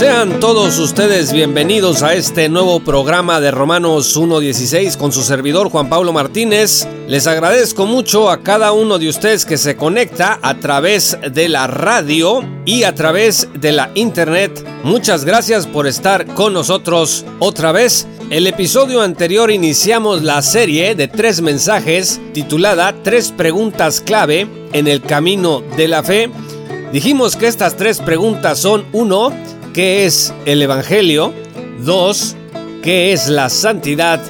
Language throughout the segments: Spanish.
Sean todos ustedes bienvenidos a este nuevo programa de Romanos 1.16 con su servidor Juan Pablo Martínez. Les agradezco mucho a cada uno de ustedes que se conecta a través de la radio y a través de la internet. Muchas gracias por estar con nosotros otra vez. El episodio anterior iniciamos la serie de tres mensajes titulada Tres preguntas clave en el camino de la fe. Dijimos que estas tres preguntas son uno ¿Qué es el Evangelio? 2. ¿Qué es la santidad?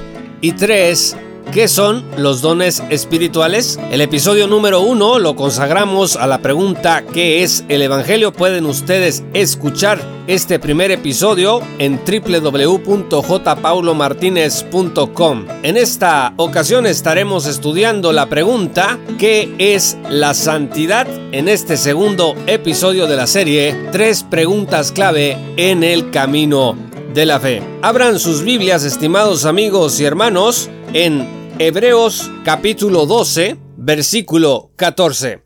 Y 3. ¿Qué son los dones espirituales? El episodio número 1 lo consagramos a la pregunta ¿qué es el Evangelio? Pueden ustedes escuchar este primer episodio en www.jpaulomartinez.com. En esta ocasión estaremos estudiando la pregunta ¿qué es la santidad? En este segundo episodio de la serie, tres preguntas clave en el camino de la fe. Abran sus Biblias, estimados amigos y hermanos, en Hebreos capítulo 12, versículo 14.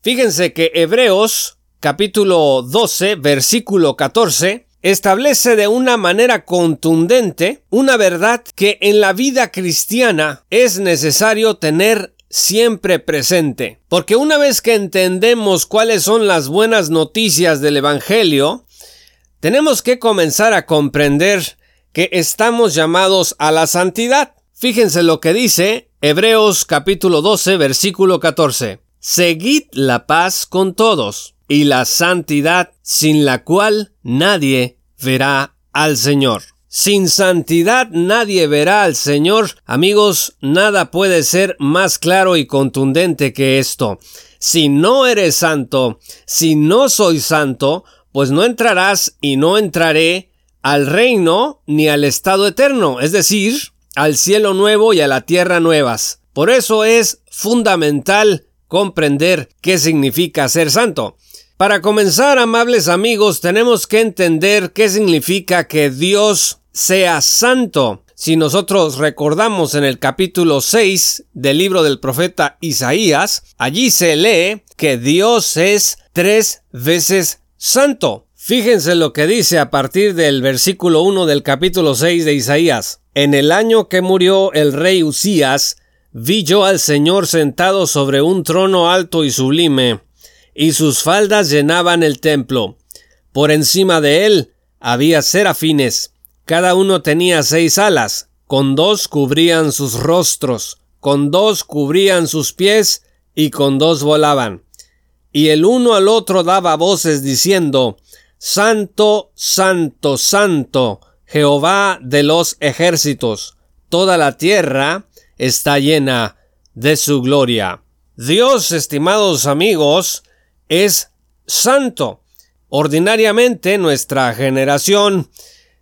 Fíjense que Hebreos capítulo 12, versículo 14 establece de una manera contundente una verdad que en la vida cristiana es necesario tener siempre presente. Porque una vez que entendemos cuáles son las buenas noticias del Evangelio, tenemos que comenzar a comprender que estamos llamados a la santidad. Fíjense lo que dice Hebreos capítulo 12 versículo 14. Seguid la paz con todos y la santidad sin la cual nadie verá al Señor. Sin santidad nadie verá al Señor. Amigos, nada puede ser más claro y contundente que esto. Si no eres santo, si no soy santo, pues no entrarás y no entraré al reino ni al estado eterno, es decir, al cielo nuevo y a la tierra nuevas. Por eso es fundamental comprender qué significa ser santo. Para comenzar, amables amigos, tenemos que entender qué significa que Dios sea santo. Si nosotros recordamos en el capítulo 6 del libro del profeta Isaías, allí se lee que Dios es tres veces santo. Fíjense lo que dice a partir del versículo 1 del capítulo 6 de Isaías. En el año que murió el rey Usías, vi yo al Señor sentado sobre un trono alto y sublime, y sus faldas llenaban el templo. Por encima de él había serafines, cada uno tenía seis alas, con dos cubrían sus rostros, con dos cubrían sus pies, y con dos volaban. Y el uno al otro daba voces diciendo, Santo, Santo, Santo, Jehová de los ejércitos, toda la tierra está llena de su gloria. Dios, estimados amigos, es santo. Ordinariamente nuestra generación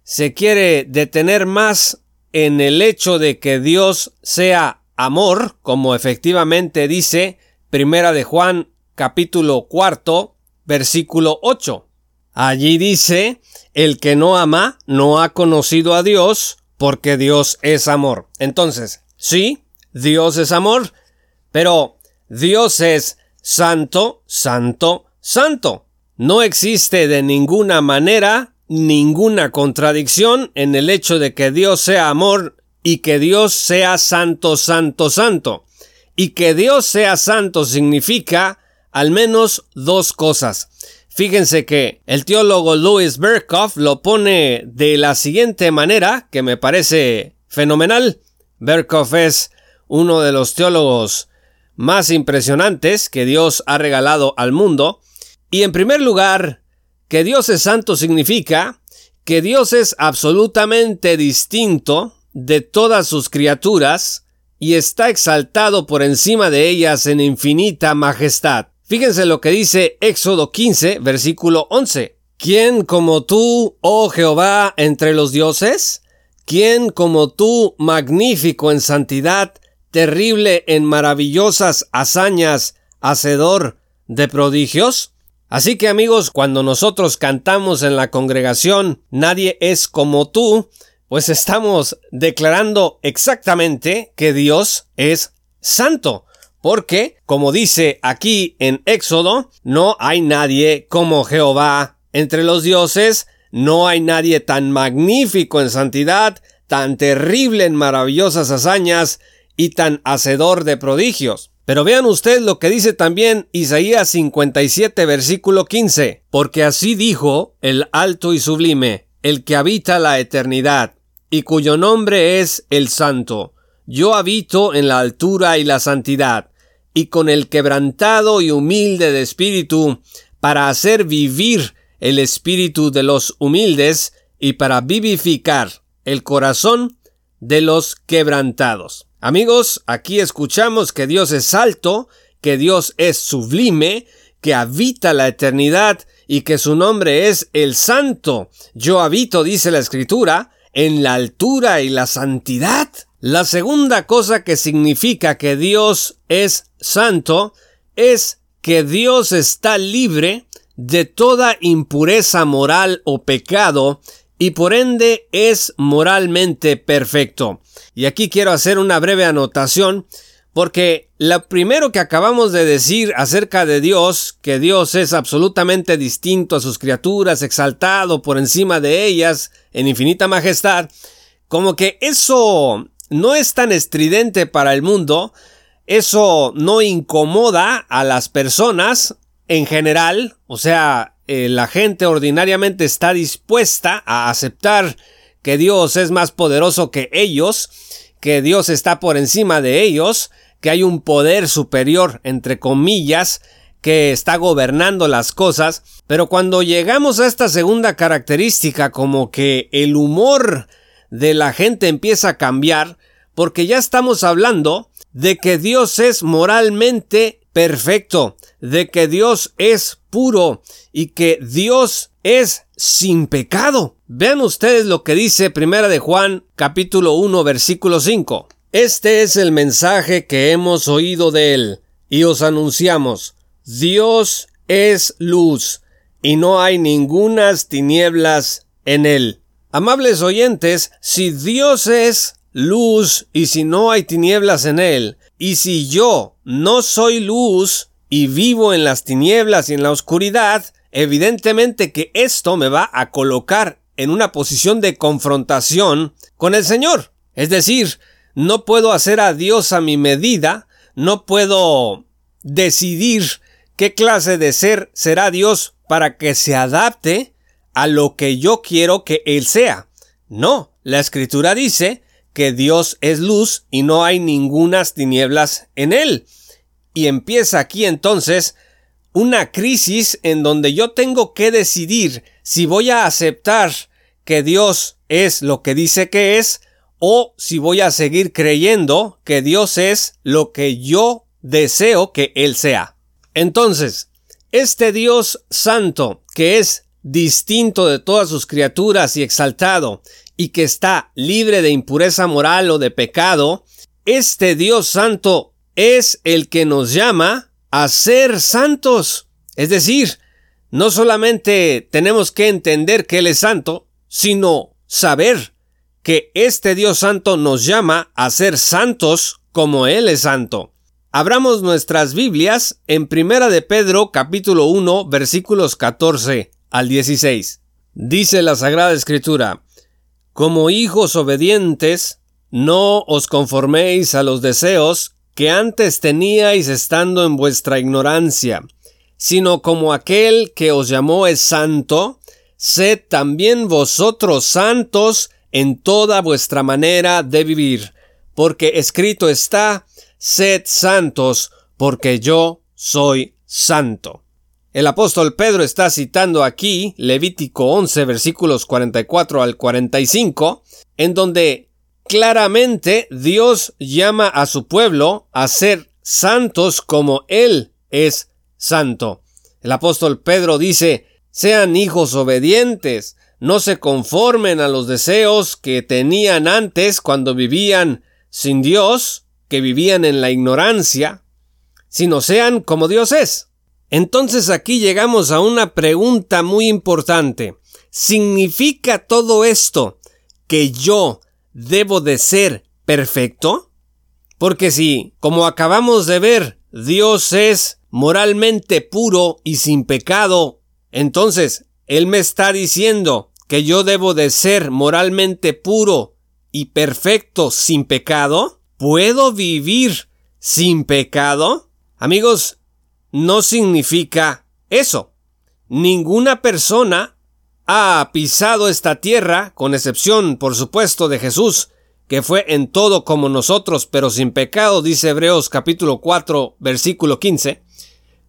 se quiere detener más en el hecho de que Dios sea amor, como efectivamente dice Primera de Juan capítulo cuarto, versículo 8. Allí dice, el que no ama no ha conocido a Dios porque Dios es amor. Entonces, sí, Dios es amor, pero Dios es santo, santo, santo. No existe de ninguna manera ninguna contradicción en el hecho de que Dios sea amor y que Dios sea santo, santo, santo. Y que Dios sea santo significa al menos dos cosas. Fíjense que el teólogo Louis Berkhoff lo pone de la siguiente manera, que me parece fenomenal. Berkhoff es uno de los teólogos más impresionantes que Dios ha regalado al mundo. Y en primer lugar, que Dios es santo significa que Dios es absolutamente distinto de todas sus criaturas y está exaltado por encima de ellas en infinita majestad. Fíjense lo que dice Éxodo 15, versículo 11. ¿Quién como tú, oh Jehová, entre los dioses? ¿Quién como tú, magnífico en santidad, terrible en maravillosas hazañas, hacedor de prodigios? Así que amigos, cuando nosotros cantamos en la congregación, nadie es como tú, pues estamos declarando exactamente que Dios es santo. Porque, como dice aquí en Éxodo, no hay nadie como Jehová. Entre los dioses no hay nadie tan magnífico en santidad, tan terrible en maravillosas hazañas y tan hacedor de prodigios. Pero vean ustedes lo que dice también Isaías 57 versículo 15, porque así dijo el alto y sublime, el que habita la eternidad, y cuyo nombre es el Santo. Yo habito en la altura y la santidad, y con el quebrantado y humilde de espíritu, para hacer vivir el espíritu de los humildes, y para vivificar el corazón de los quebrantados. Amigos, aquí escuchamos que Dios es alto, que Dios es sublime, que habita la eternidad y que su nombre es el Santo. Yo habito, dice la Escritura, en la altura y la santidad. La segunda cosa que significa que Dios es santo es que Dios está libre de toda impureza moral o pecado y por ende es moralmente perfecto. Y aquí quiero hacer una breve anotación porque lo primero que acabamos de decir acerca de Dios, que Dios es absolutamente distinto a sus criaturas, exaltado por encima de ellas en infinita majestad, como que eso no es tan estridente para el mundo, eso no incomoda a las personas en general, o sea, eh, la gente ordinariamente está dispuesta a aceptar que Dios es más poderoso que ellos, que Dios está por encima de ellos, que hay un poder superior, entre comillas, que está gobernando las cosas, pero cuando llegamos a esta segunda característica, como que el humor de la gente empieza a cambiar, porque ya estamos hablando de que Dios es moralmente perfecto, de que Dios es puro y que Dios es sin pecado. Vean ustedes lo que dice Primera de Juan capítulo 1 versículo 5. Este es el mensaje que hemos oído de él y os anunciamos. Dios es luz y no hay ningunas tinieblas en él. Amables oyentes, si Dios es luz y si no hay tinieblas en él, y si yo no soy luz y vivo en las tinieblas y en la oscuridad, evidentemente que esto me va a colocar en una posición de confrontación con el Señor. Es decir, no puedo hacer a Dios a mi medida, no puedo decidir qué clase de ser será Dios para que se adapte a lo que yo quiero que Él sea. No, la escritura dice que Dios es luz y no hay ningunas tinieblas en él. Y empieza aquí entonces una crisis en donde yo tengo que decidir si voy a aceptar que Dios es lo que dice que es o si voy a seguir creyendo que Dios es lo que yo deseo que Él sea. Entonces, este Dios santo, que es distinto de todas sus criaturas y exaltado, y que está libre de impureza moral o de pecado, este Dios santo es el que nos llama a ser santos. Es decir, no solamente tenemos que entender que Él es santo, sino saber que este Dios santo nos llama a ser santos como Él es santo. Abramos nuestras Biblias en Primera de Pedro capítulo 1 versículos 14 al 16. Dice la Sagrada Escritura, como hijos obedientes, no os conforméis a los deseos que antes teníais estando en vuestra ignorancia, sino como aquel que os llamó es santo, sed también vosotros santos en toda vuestra manera de vivir, porque escrito está, sed santos, porque yo soy santo. El apóstol Pedro está citando aquí Levítico 11 versículos 44 al 45, en donde claramente Dios llama a su pueblo a ser santos como Él es santo. El apóstol Pedro dice, sean hijos obedientes, no se conformen a los deseos que tenían antes cuando vivían sin Dios, que vivían en la ignorancia, sino sean como Dios es. Entonces aquí llegamos a una pregunta muy importante. ¿Significa todo esto que yo debo de ser perfecto? Porque si, como acabamos de ver, Dios es moralmente puro y sin pecado, entonces Él me está diciendo que yo debo de ser moralmente puro y perfecto sin pecado. ¿Puedo vivir sin pecado? Amigos, no significa eso. Ninguna persona ha pisado esta tierra, con excepción, por supuesto, de Jesús, que fue en todo como nosotros, pero sin pecado, dice Hebreos capítulo 4, versículo 15.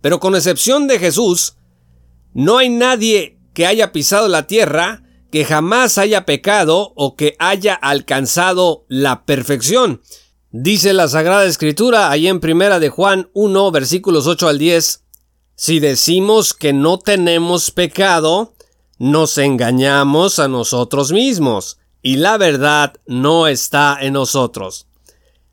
Pero con excepción de Jesús, no hay nadie que haya pisado la tierra que jamás haya pecado o que haya alcanzado la perfección. Dice la Sagrada Escritura ahí en Primera de Juan 1 versículos 8 al 10, si decimos que no tenemos pecado, nos engañamos a nosotros mismos, y la verdad no está en nosotros.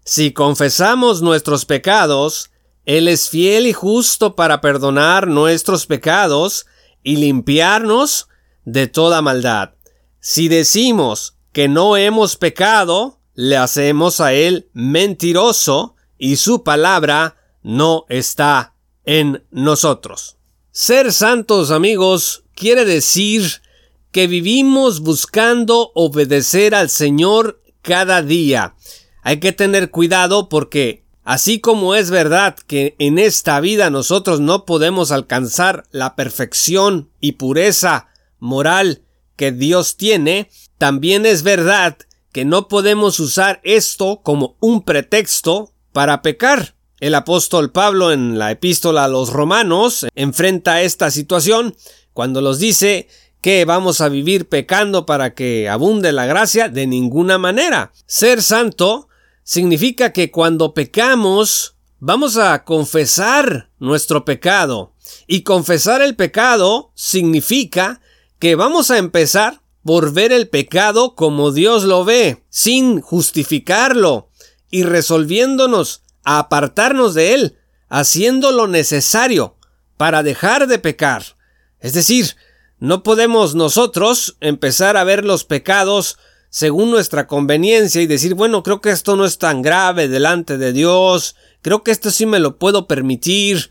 Si confesamos nuestros pecados, Él es fiel y justo para perdonar nuestros pecados y limpiarnos de toda maldad. Si decimos que no hemos pecado, le hacemos a él mentiroso y su palabra no está en nosotros. Ser santos, amigos, quiere decir que vivimos buscando obedecer al Señor cada día. Hay que tener cuidado porque así como es verdad que en esta vida nosotros no podemos alcanzar la perfección y pureza moral que Dios tiene, también es verdad que no podemos usar esto como un pretexto para pecar. El apóstol Pablo en la epístola a los romanos enfrenta esta situación cuando los dice que vamos a vivir pecando para que abunde la gracia de ninguna manera. Ser santo significa que cuando pecamos vamos a confesar nuestro pecado. Y confesar el pecado significa que vamos a empezar por ver el pecado como Dios lo ve, sin justificarlo, y resolviéndonos a apartarnos de él, haciendo lo necesario para dejar de pecar. Es decir, no podemos nosotros empezar a ver los pecados según nuestra conveniencia y decir, bueno, creo que esto no es tan grave delante de Dios, creo que esto sí me lo puedo permitir.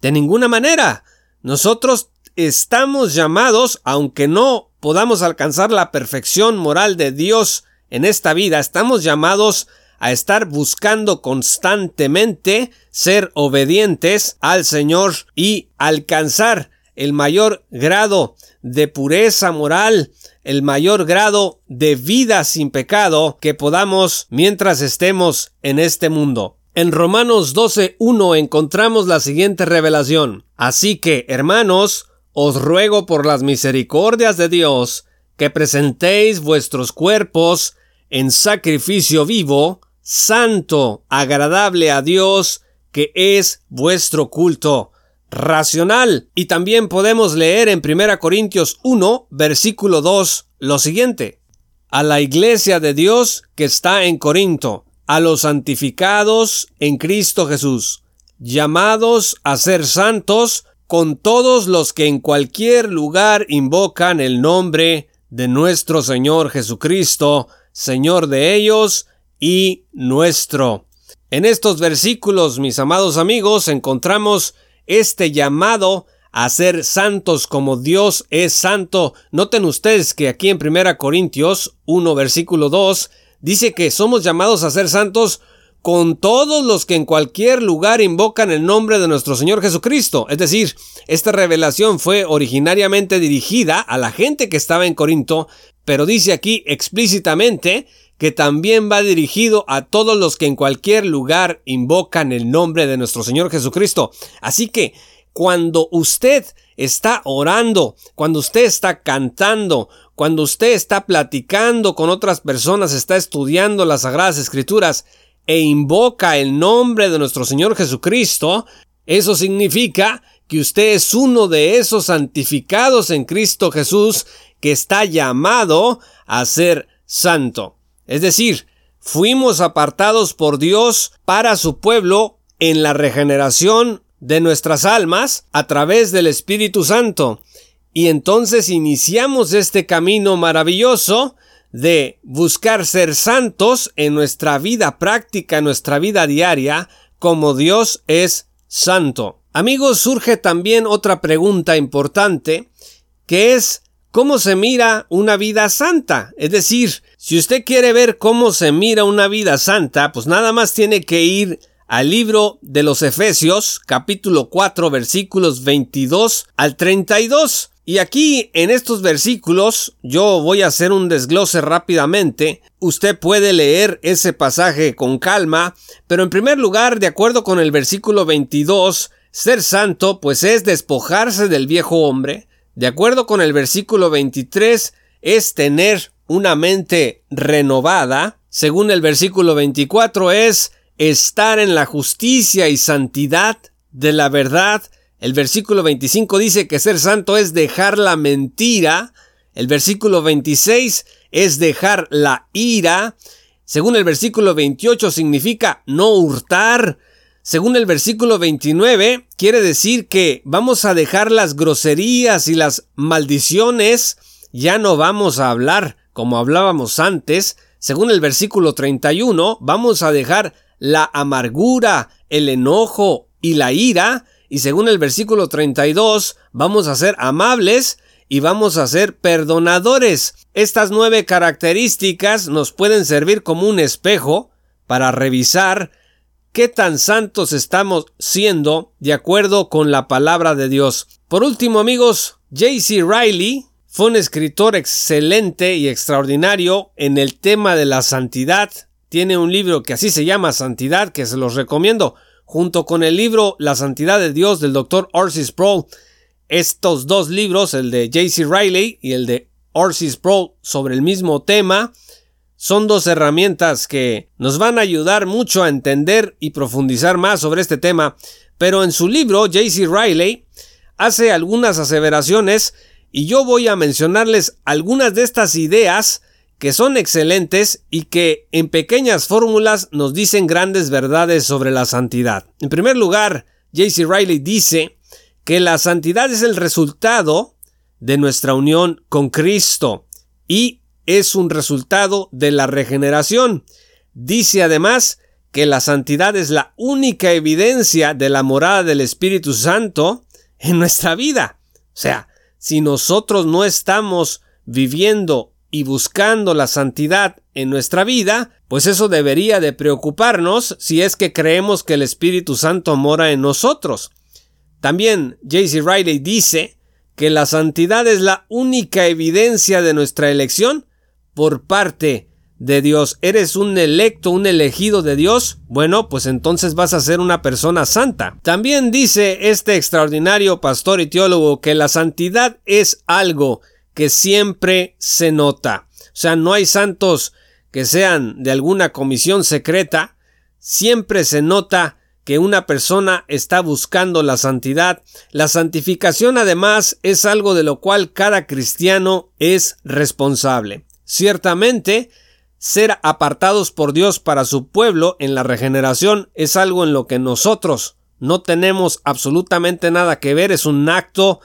De ninguna manera. Nosotros estamos llamados, aunque no podamos alcanzar la perfección moral de Dios en esta vida, estamos llamados a estar buscando constantemente ser obedientes al Señor y alcanzar el mayor grado de pureza moral, el mayor grado de vida sin pecado que podamos mientras estemos en este mundo. En Romanos 12.1 encontramos la siguiente revelación. Así que, hermanos, os ruego por las misericordias de Dios que presentéis vuestros cuerpos en sacrificio vivo, santo, agradable a Dios, que es vuestro culto racional. Y también podemos leer en 1 Corintios 1, versículo 2, lo siguiente. A la iglesia de Dios que está en Corinto, a los santificados en Cristo Jesús, llamados a ser santos, con todos los que en cualquier lugar invocan el nombre de nuestro Señor Jesucristo, Señor de ellos y nuestro. En estos versículos, mis amados amigos, encontramos este llamado a ser santos como Dios es santo. Noten ustedes que aquí en 1 Corintios 1 versículo 2 dice que somos llamados a ser santos con todos los que en cualquier lugar invocan el nombre de nuestro Señor Jesucristo. Es decir, esta revelación fue originariamente dirigida a la gente que estaba en Corinto, pero dice aquí explícitamente que también va dirigido a todos los que en cualquier lugar invocan el nombre de nuestro Señor Jesucristo. Así que cuando usted está orando, cuando usted está cantando, cuando usted está platicando con otras personas, está estudiando las Sagradas Escrituras, e invoca el nombre de nuestro Señor Jesucristo, eso significa que usted es uno de esos santificados en Cristo Jesús que está llamado a ser santo. Es decir, fuimos apartados por Dios para su pueblo en la regeneración de nuestras almas a través del Espíritu Santo. Y entonces iniciamos este camino maravilloso de buscar ser santos en nuestra vida práctica, en nuestra vida diaria, como Dios es santo. Amigos, surge también otra pregunta importante, que es ¿cómo se mira una vida santa? Es decir, si usted quiere ver cómo se mira una vida santa, pues nada más tiene que ir al libro de los Efesios, capítulo 4, versículos 22 al 32. Y aquí en estos versículos yo voy a hacer un desglose rápidamente. Usted puede leer ese pasaje con calma, pero en primer lugar, de acuerdo con el versículo 22, ser santo pues es despojarse del viejo hombre. De acuerdo con el versículo 23, es tener una mente renovada. Según el versículo 24 es estar en la justicia y santidad de la verdad. El versículo 25 dice que ser santo es dejar la mentira. El versículo 26 es dejar la ira. Según el versículo 28 significa no hurtar. Según el versículo 29 quiere decir que vamos a dejar las groserías y las maldiciones. Ya no vamos a hablar como hablábamos antes. Según el versículo 31 vamos a dejar la amargura, el enojo y la ira, y según el versículo 32, vamos a ser amables y vamos a ser perdonadores. Estas nueve características nos pueden servir como un espejo para revisar qué tan santos estamos siendo de acuerdo con la palabra de Dios. Por último, amigos, J.C. Riley fue un escritor excelente y extraordinario en el tema de la santidad tiene un libro que así se llama Santidad, que se los recomiendo, junto con el libro La Santidad de Dios del Dr. Orsis Sproul. Estos dos libros, el de J.C. Riley y el de Orsis Sproul, sobre el mismo tema, son dos herramientas que nos van a ayudar mucho a entender y profundizar más sobre este tema, pero en su libro J.C. Riley hace algunas aseveraciones y yo voy a mencionarles algunas de estas ideas que son excelentes y que en pequeñas fórmulas nos dicen grandes verdades sobre la santidad. En primer lugar, J.C. Riley dice que la santidad es el resultado de nuestra unión con Cristo y es un resultado de la regeneración. Dice además que la santidad es la única evidencia de la morada del Espíritu Santo en nuestra vida. O sea, si nosotros no estamos viviendo y buscando la santidad en nuestra vida, pues eso debería de preocuparnos si es que creemos que el Espíritu Santo mora en nosotros. También J.C. Riley dice que la santidad es la única evidencia de nuestra elección por parte de Dios. ¿Eres un electo, un elegido de Dios? Bueno, pues entonces vas a ser una persona santa. También dice este extraordinario pastor y teólogo que la santidad es algo que siempre se nota. O sea, no hay santos que sean de alguna comisión secreta. Siempre se nota que una persona está buscando la santidad. La santificación además es algo de lo cual cada cristiano es responsable. Ciertamente, ser apartados por Dios para su pueblo en la regeneración es algo en lo que nosotros no tenemos absolutamente nada que ver, es un acto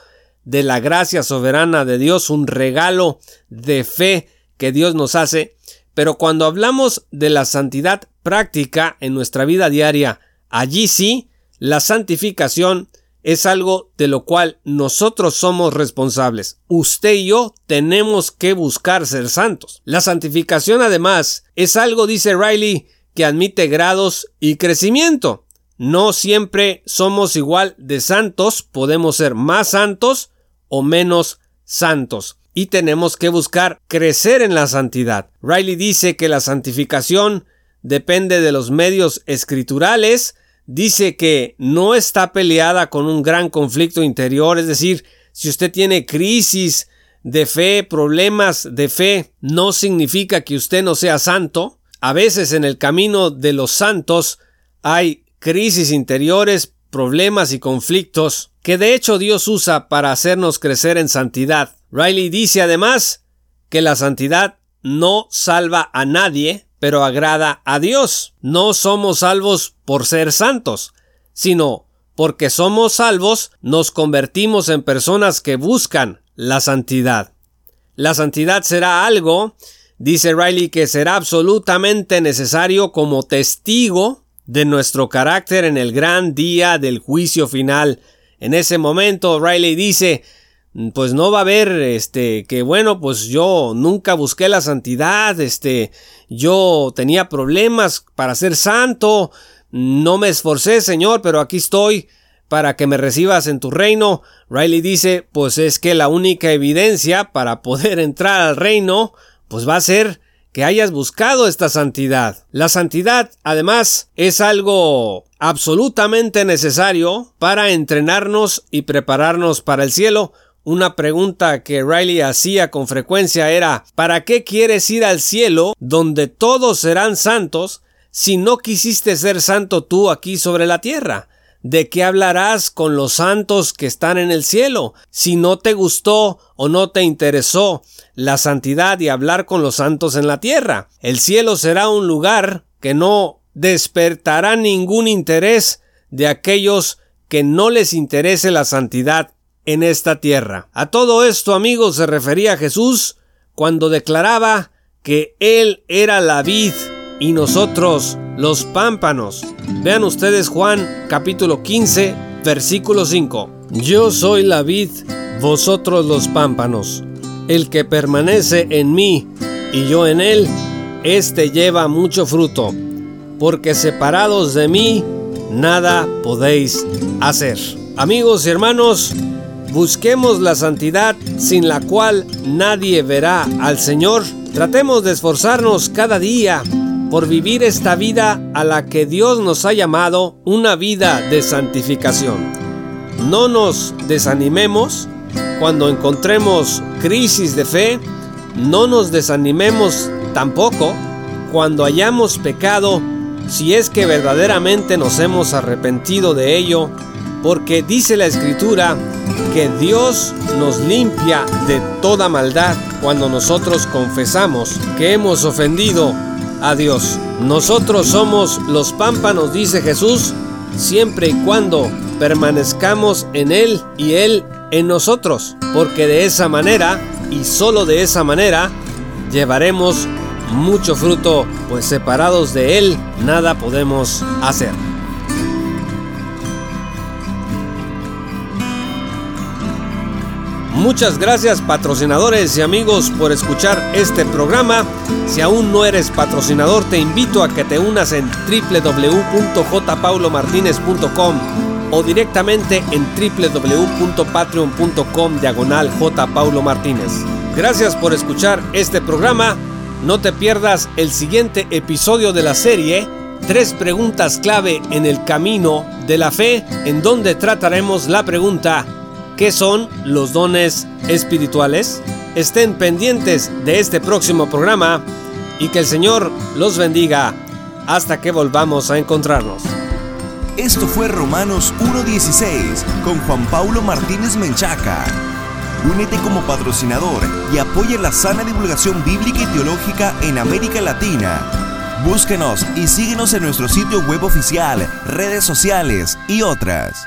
de la gracia soberana de Dios, un regalo de fe que Dios nos hace. Pero cuando hablamos de la santidad práctica en nuestra vida diaria, allí sí, la santificación es algo de lo cual nosotros somos responsables. Usted y yo tenemos que buscar ser santos. La santificación además es algo, dice Riley, que admite grados y crecimiento. No siempre somos igual de santos, podemos ser más santos o menos santos. Y tenemos que buscar crecer en la santidad. Riley dice que la santificación depende de los medios escriturales, dice que no está peleada con un gran conflicto interior, es decir, si usted tiene crisis de fe, problemas de fe, no significa que usted no sea santo. A veces en el camino de los santos hay crisis interiores, problemas y conflictos que de hecho Dios usa para hacernos crecer en santidad. Riley dice además que la santidad no salva a nadie, pero agrada a Dios. No somos salvos por ser santos, sino porque somos salvos nos convertimos en personas que buscan la santidad. La santidad será algo, dice Riley, que será absolutamente necesario como testigo de nuestro carácter en el gran día del juicio final. En ese momento, Riley dice, pues no va a haber, este, que bueno, pues yo nunca busqué la santidad, este, yo tenía problemas para ser santo, no me esforcé, Señor, pero aquí estoy para que me recibas en tu reino. Riley dice, pues es que la única evidencia para poder entrar al reino, pues va a ser que hayas buscado esta santidad. La santidad, además, es algo absolutamente necesario para entrenarnos y prepararnos para el cielo. Una pregunta que Riley hacía con frecuencia era ¿Para qué quieres ir al cielo donde todos serán santos si no quisiste ser santo tú aquí sobre la tierra? ¿De qué hablarás con los santos que están en el cielo? Si no te gustó o no te interesó la santidad y hablar con los santos en la tierra. El cielo será un lugar que no despertará ningún interés de aquellos que no les interese la santidad en esta tierra. A todo esto, amigos, se refería Jesús cuando declaraba que Él era la vid y nosotros los pámpanos. Vean ustedes Juan capítulo 15, versículo 5. Yo soy la vid, vosotros los pámpanos. El que permanece en mí y yo en él, éste lleva mucho fruto, porque separados de mí, nada podéis hacer. Amigos y hermanos, busquemos la santidad sin la cual nadie verá al Señor. Tratemos de esforzarnos cada día por vivir esta vida a la que Dios nos ha llamado una vida de santificación. No nos desanimemos cuando encontremos crisis de fe, no nos desanimemos tampoco cuando hayamos pecado si es que verdaderamente nos hemos arrepentido de ello, porque dice la escritura que Dios nos limpia de toda maldad cuando nosotros confesamos que hemos ofendido a Dios. Nosotros somos los pámpanos, dice Jesús, siempre y cuando permanezcamos en Él y Él en nosotros, porque de esa manera y solo de esa manera llevaremos mucho fruto, pues separados de Él nada podemos hacer. Muchas gracias patrocinadores y amigos por escuchar este programa. Si aún no eres patrocinador, te invito a que te unas en www.jpaulomartinez.com o directamente en www.patreon.com diagonal Martínez. Gracias por escuchar este programa. No te pierdas el siguiente episodio de la serie Tres preguntas clave en el camino de la fe, en donde trataremos la pregunta ¿Qué son los dones espirituales? Estén pendientes de este próximo programa y que el Señor los bendiga hasta que volvamos a encontrarnos. Esto fue Romanos 1.16 con Juan Paulo Martínez Menchaca. Únete como patrocinador y apoya la sana divulgación bíblica y teológica en América Latina. Búsquenos y síguenos en nuestro sitio web oficial, redes sociales y otras.